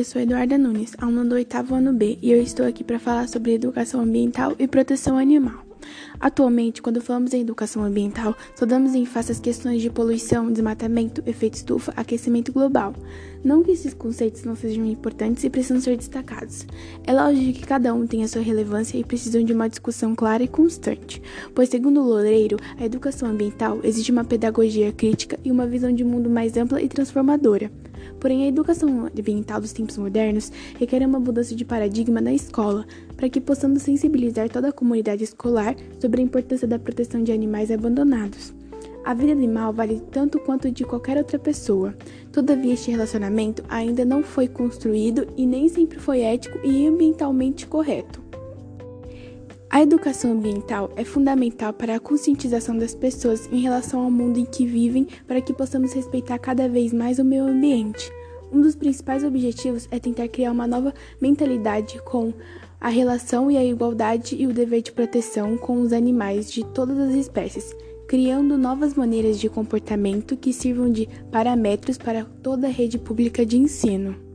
eu sou Eduarda Nunes, aluna do oitavo ano B, e eu estou aqui para falar sobre educação ambiental e proteção animal. Atualmente, quando falamos em educação ambiental, só damos ênfase às questões de poluição, desmatamento, efeito estufa, aquecimento global. Não que esses conceitos não sejam importantes e precisam ser destacados. É lógico que cada um tem a sua relevância e precisam de uma discussão clara e constante, pois, segundo Loureiro, a educação ambiental exige uma pedagogia crítica e uma visão de mundo mais ampla e transformadora. Porém, a educação ambiental dos tempos modernos requer uma mudança de paradigma na escola, para que possamos sensibilizar toda a comunidade escolar sobre a importância da proteção de animais abandonados. A vida animal vale tanto quanto de qualquer outra pessoa. Todavia, este relacionamento ainda não foi construído e nem sempre foi ético e ambientalmente correto. A educação ambiental é fundamental para a conscientização das pessoas em relação ao mundo em que vivem, para que possamos respeitar cada vez mais o meio ambiente. Um dos principais objetivos é tentar criar uma nova mentalidade com a relação e a igualdade e o dever de proteção com os animais de todas as espécies, criando novas maneiras de comportamento que sirvam de parâmetros para toda a rede pública de ensino.